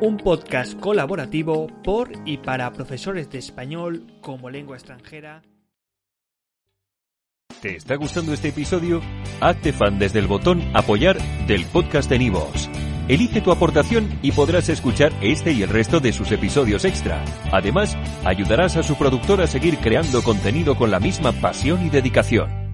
Un podcast colaborativo por y para profesores de español como lengua extranjera. ¿Te está gustando este episodio? Hazte fan desde el botón apoyar del podcast de Nivos. Elige tu aportación y podrás escuchar este y el resto de sus episodios extra. Además, ayudarás a su productor a seguir creando contenido con la misma pasión y dedicación.